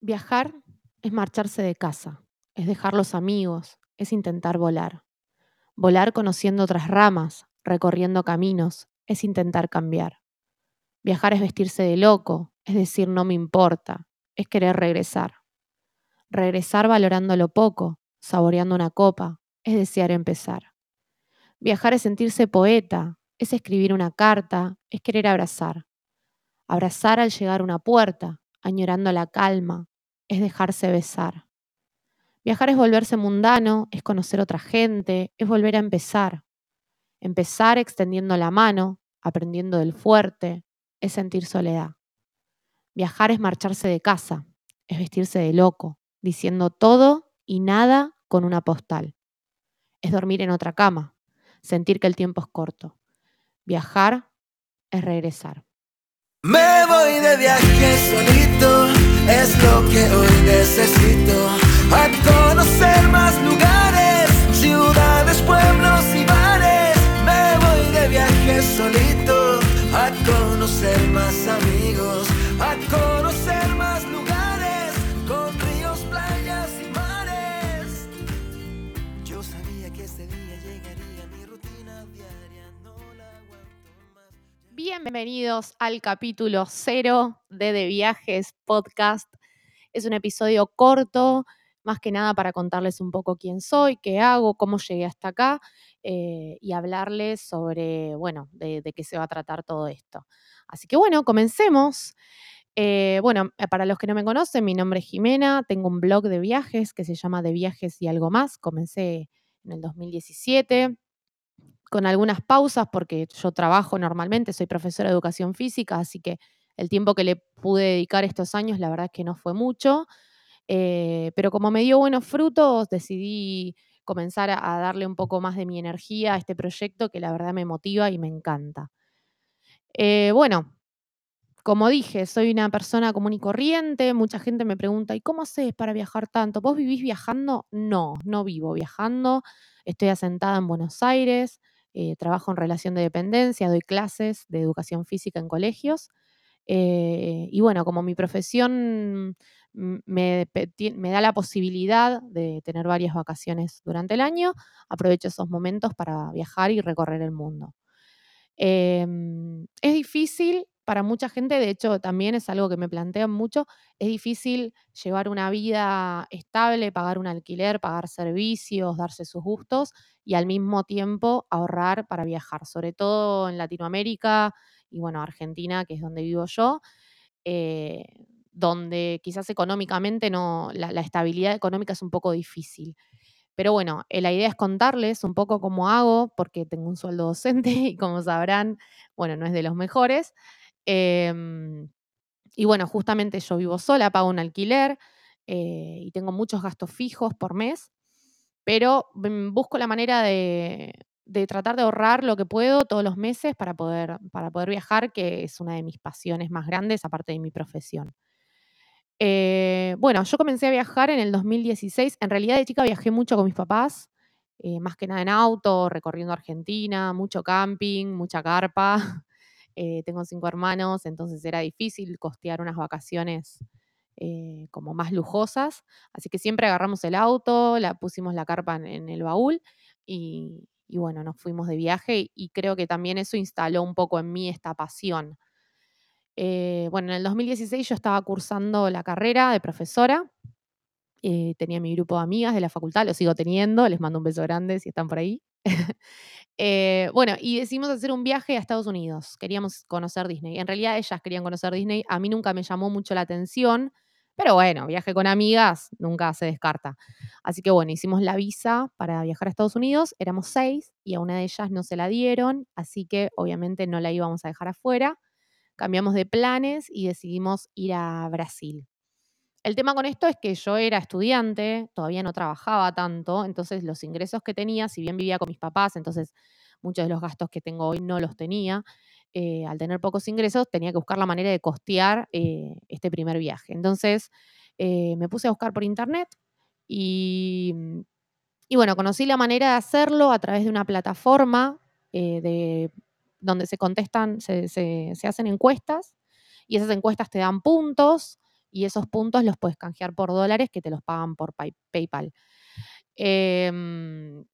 Viajar es marcharse de casa, es dejar los amigos, es intentar volar. Volar conociendo otras ramas, recorriendo caminos, es intentar cambiar. Viajar es vestirse de loco, es decir, no me importa, es querer regresar. Regresar valorando lo poco, saboreando una copa, es desear empezar. Viajar es sentirse poeta, es escribir una carta, es querer abrazar. Abrazar al llegar a una puerta, añorando la calma, es dejarse besar. Viajar es volverse mundano, es conocer otra gente, es volver a empezar. Empezar extendiendo la mano, aprendiendo del fuerte, es sentir soledad. Viajar es marcharse de casa, es vestirse de loco, diciendo todo y nada con una postal. Es dormir en otra cama, sentir que el tiempo es corto. Viajar es regresar. Me voy de viaje solito, es lo que hoy necesito. A conocer más lugares, ciudades, pueblos y Bienvenidos al capítulo cero de De Viajes Podcast. Es un episodio corto, más que nada para contarles un poco quién soy, qué hago, cómo llegué hasta acá eh, y hablarles sobre, bueno, de, qué se va a tratar todo esto. Así que bueno, comencemos. Eh, bueno, eh, para los que no me conocen, mi nombre es Jimena, tengo un blog de viajes que se llama De Viajes y algo más. Comencé en el 2017 con algunas pausas porque yo trabajo normalmente, soy profesora de educación física, así que el tiempo que le pude dedicar estos años, la verdad es que no fue mucho, eh, pero como me dio buenos frutos, decidí comenzar a, darle un poco más de mi energía a este proyecto que la verdad me motiva y me encanta. Eh, bueno, como dije, soy una persona común y corriente, mucha gente me pregunta, ¿y cómo haces para viajar tanto? ¿Vos vivís viajando? No, no vivo viajando, estoy asentada en Buenos Aires, eh, trabajo en relación de dependencia, doy clases de educación física en colegios. eh, y bueno, como mi profesión me da la posibilidad de tener varias vacaciones durante el año, aprovecho esos momentos para viajar y recorrer el mundo. Em, es difícil para mucha gente, de hecho también es algo que me plantean mucho, es difícil llevar una vida estable, pagar un alquiler, pagar servicios, darse sus gustos y al mismo tiempo ahorrar para viajar, sobre todo en Latinoamérica y bueno, Argentina, que es donde vivo yo, eh, donde quizás económicamente no, la, la estabilidad económica es un poco difícil. Pero bueno, eh, la idea es contarles un poco cómo hago, porque tengo un sueldo docente y como sabrán, bueno, no es de los mejores. Em, y bueno, justamente yo vivo sola, pago un alquiler eh, y tengo muchos gastos fijos por mes, pero mm, busco la manera de, tratar de ahorrar lo que puedo todos los meses para poder, para poder viajar, que es una de mis pasiones más grandes, aparte de mi profesión. Eh, bueno, yo comencé a viajar en el 2016. En realidad de chica viajé mucho con mis papás, eh, más que nada en auto, recorriendo Argentina, mucho camping, mucha carpa. Eh, tengo cinco hermanos, entonces era difícil costear unas vacaciones eh, como más lujosas. Así que siempre agarramos el auto, la pusimos la carpa en, el baúl y, bueno, nos fuimos de viaje y creo que también eso instaló un poco en mí esta pasión. Eh, bueno, en el 2016 yo estaba cursando la carrera de profesora, tenía mi grupo de amigas de la facultad, lo sigo teniendo, les mando un beso grande si están por ahí. Eh, bueno, y decidimos hacer un viaje a Estados Unidos, queríamos conocer Disney. En realidad ellas querían conocer Disney, a mí nunca me llamó mucho la atención, pero bueno, viaje con amigas nunca se descarta. Así que bueno, hicimos la visa para viajar a Estados Unidos, éramos seis y a una de ellas no se la dieron, así que obviamente no la íbamos a dejar afuera cambiamos de planes y decidimos ir a Brasil. El tema con esto es que yo era estudiante, todavía no trabajaba tanto, entonces los ingresos que tenía, si bien vivía con mis papás, entonces muchos de los gastos que tengo hoy no los tenía, eh, al tener pocos ingresos tenía que buscar la manera de costear eh, este primer viaje. Entonces eh, me puse a buscar por internet y, y bueno, conocí la manera de hacerlo a través de una plataforma de, donde se contestan, se hacen encuestas y esas encuestas te dan puntos y esos puntos los puedes canjear por dólares que te los pagan por PayPal. Em,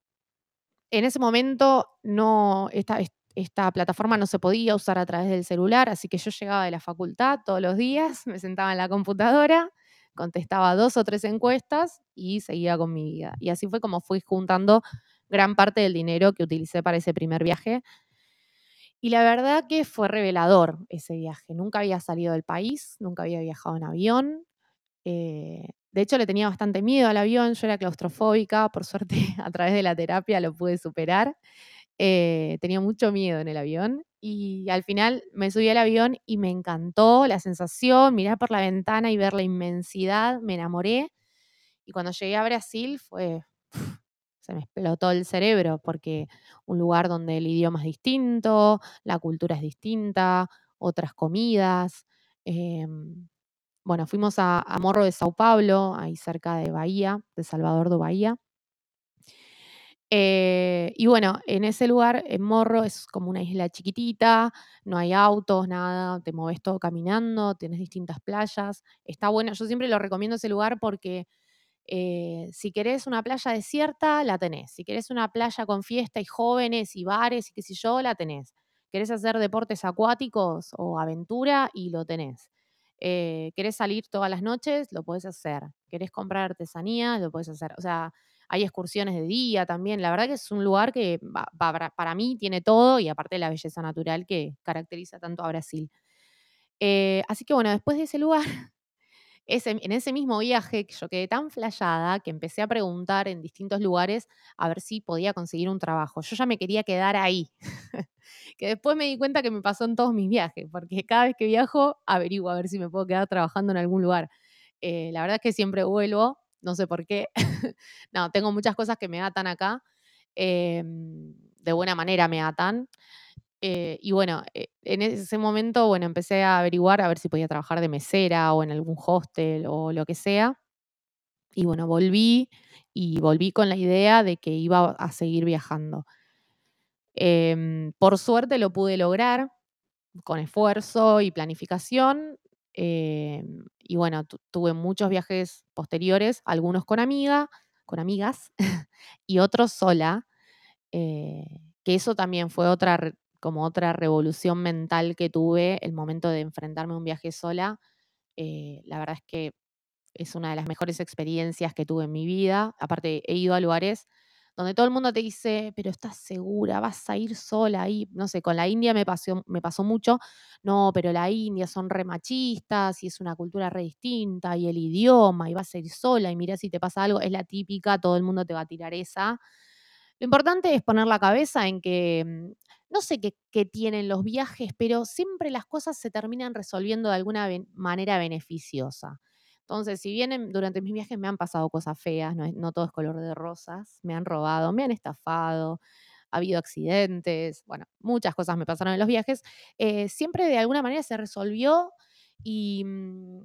en ese momento no, esta, esta plataforma no se podía usar a través del celular, así que yo llegaba de la facultad todos los días, me sentaba en la computadora, contestaba dos o tres encuestas y seguía con mi vida. Y así fue como fui juntando gran parte del dinero que utilicé para ese primer viaje. Y la verdad que fue revelador ese viaje. Nunca había salido del país, nunca había viajado en avión. Eh, de hecho, le tenía bastante miedo al avión, yo era claustrofóbica, por suerte a través de la terapia lo pude superar. Eh, tenía mucho miedo en el avión y al final me subí al avión y me encantó la sensación, mirar por la ventana y ver la inmensidad, me enamoré. Y cuando llegué a Brasil fue, se me explotó el cerebro porque un lugar donde el idioma es distinto, la cultura es distinta, otras comidas. Em, bueno, fuimos a, Morro de Sao Paulo, ahí cerca de Bahía, de Salvador do Bahía. Eh, y bueno, en ese lugar, en Morro, es como una isla chiquitita, no hay autos, nada, te mueves todo caminando, tienes distintas playas. Está bueno, yo siempre lo recomiendo ese lugar porque eh, si querés una playa desierta, la tenés. Si querés una playa con fiesta y jóvenes y bares y qué sé yo, la tenés. Querés hacer deportes acuáticos o aventura y lo tenés. Eh, querés salir todas las noches, lo podés hacer. Querés comprar artesanía, lo podés hacer. O sea, hay excursiones de día también. La verdad que es un lugar que para, mí tiene todo y aparte la belleza natural que caracteriza tanto a Brasil. Eh, así que bueno, después de ese lugar, en ese mismo viaje yo quedé tan flayada que empecé a preguntar en distintos lugares a ver si podía conseguir un trabajo. Yo ya me quería quedar ahí. que después me di cuenta que me pasó en todos mis viajes, porque cada vez que viajo averiguo a ver si me puedo quedar trabajando en algún lugar. Eh, la verdad es que siempre vuelvo, no sé por qué. no, tengo muchas cosas que me atan acá. Em, de buena manera me atan. Eh, y bueno, eh, en ese momento, bueno, empecé a averiguar a ver si podía trabajar de mesera o en algún hostel o lo que sea. Y bueno, volví y volví con la idea de que iba a seguir viajando. Em, por suerte lo pude lograr con esfuerzo y planificación. Em, y bueno, tuve muchos viajes posteriores, algunos con amiga, con amigas y otros sola, eh, que eso también fue otra, como otra revolución mental que tuve el momento de enfrentarme a un viaje sola. Eh, la verdad es que es una de las mejores experiencias que tuve en mi vida. Aparte, he ido a lugares donde todo el mundo te dice, pero estás segura, vas a ir sola ahí. No sé, con la India me pasó, me pasó mucho. No, pero la India son re machistas y es una cultura re distinta y el idioma y vas a ir sola y mira si te pasa algo. Es la típica, todo el mundo te va a tirar esa. Lo importante es poner la cabeza en que mm, no sé qué, tienen los viajes, pero siempre las cosas se terminan resolviendo de alguna manera beneficiosa. Entonces, si bien durante mis viajes me han pasado cosas feas, no, todo es color de rosas, me han robado, me han estafado, ha habido accidentes, bueno, muchas cosas me pasaron en los viajes, eh, siempre de alguna manera se resolvió y mm,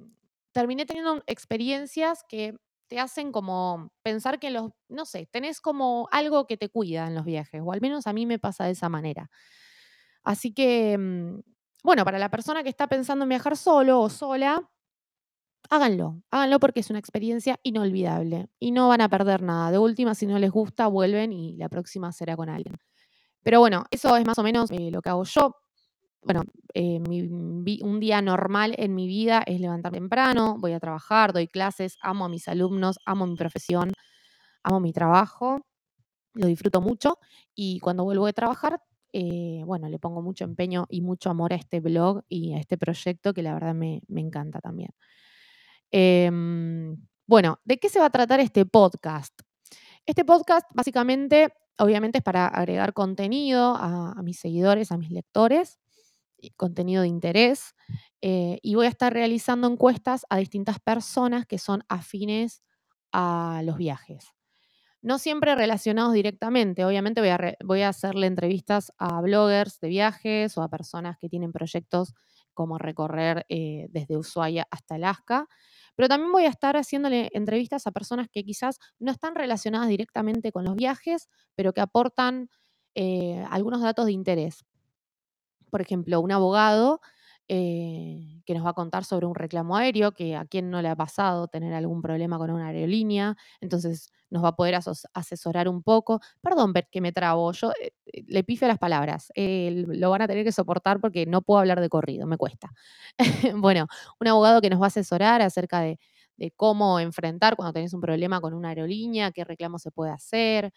terminé teniendo experiencias que te hacen como pensar que los, no sé, tenés como algo que te cuida en los viajes, o al menos a mí me pasa de esa manera. Así que, mm, bueno, para la persona que está pensando en viajar solo o sola, háganlo, háganlo porque es una experiencia inolvidable y no van a perder nada. De última, si no les gusta, vuelven y la próxima será con alguien. Pero bueno, eso es más o menos eh, lo que hago yo. Bueno, eh, un día normal en mi vida es levantar temprano, voy a trabajar, doy clases, amo a mis alumnos, amo mi profesión, amo mi trabajo, lo disfruto mucho y cuando vuelvo de trabajar, eh, bueno, le pongo mucho empeño y mucho amor a este blog y a este proyecto que la verdad me encanta también. Em, bueno, ¿de qué se va a tratar este podcast? Este podcast básicamente, obviamente, es para agregar contenido a, mis seguidores, a mis lectores, contenido de interés, eh, y voy a estar realizando encuestas a distintas personas que son afines a los viajes. No siempre relacionados directamente, obviamente voy a, voy a hacerle entrevistas a bloggers de viajes o a personas que tienen proyectos como recorrer eh, desde Ushuaia hasta Alaska, pero también voy a estar haciéndole entrevistas a personas que quizás no están relacionadas directamente con los viajes, pero que aportan eh, algunos datos de interés. Por ejemplo, un abogado eh, que nos va a contar sobre un reclamo aéreo, que a quien no le ha pasado tener algún problema con una aerolínea, entonces nos va a poder asesorar un poco. Perdón que me trabo, yo eh, eh, le pifio las palabras, lo van a tener que soportar porque no puedo hablar de corrido, me cuesta. bueno, un abogado que nos va a asesorar acerca de, cómo enfrentar cuando tenés un problema con una aerolínea, qué reclamo se puede hacer.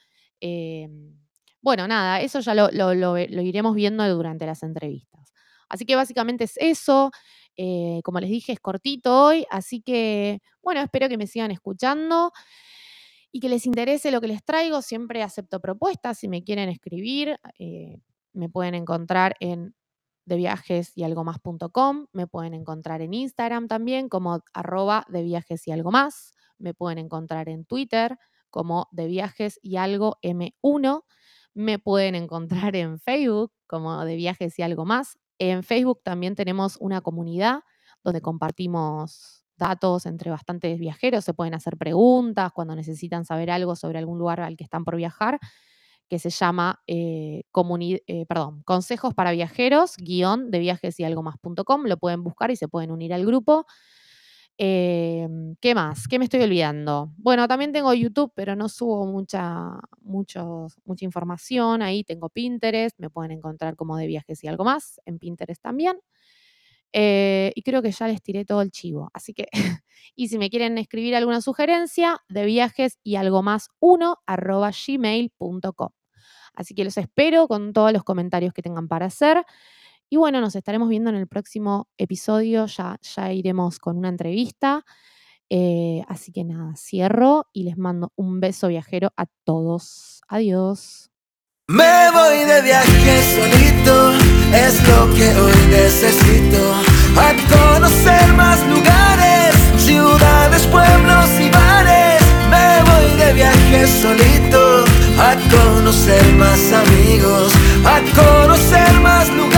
Bueno, nada, eso ya lo iremos viendo durante las entrevistas. Así que básicamente es eso. Eh, como les dije, es cortito hoy, así que bueno, espero que me sigan escuchando y que les interese lo que les traigo. Siempre acepto propuestas. Si me quieren escribir, eh, me pueden encontrar en de. Me pueden encontrar en Instagram también como arroba de viajes y algo más. Me pueden encontrar en Twitter como de viajes y algo M1. Me pueden encontrar en Facebook como de viajes y algo más. En Facebook también tenemos una comunidad donde compartimos datos entre bastantes viajeros, se pueden hacer preguntas cuando necesitan saber algo sobre algún lugar al que están por viajar, que se llama eh, eh, perdón, Consejos para Viajeros, guion de viajes y algo más.com, lo pueden buscar y se pueden unir al grupo. Em, ¿Qué más? ¿Qué me estoy olvidando? Bueno, también tengo YouTube, pero no subo mucha, mucha información. Ahí tengo Pinterest, me pueden encontrar como de viajes y algo más en Pinterest también. Eh, y creo que ya les tiré todo el chivo. Así que, y si me quieren escribir alguna sugerencia, de viajes y algo más uno arroba gmail.com. Así que los espero con todos los comentarios que tengan para hacer. Y bueno, nos estaremos viendo en el próximo episodio, ya, ya iremos con una entrevista. Eh, así que nada, cierro y les mando un beso viajero a todos. Adiós. Me voy de viaje solito, es lo que hoy necesito. A conocer más lugares, ciudades, pueblos y bares. Me voy de viaje solito, a conocer más amigos, a conocer más lugares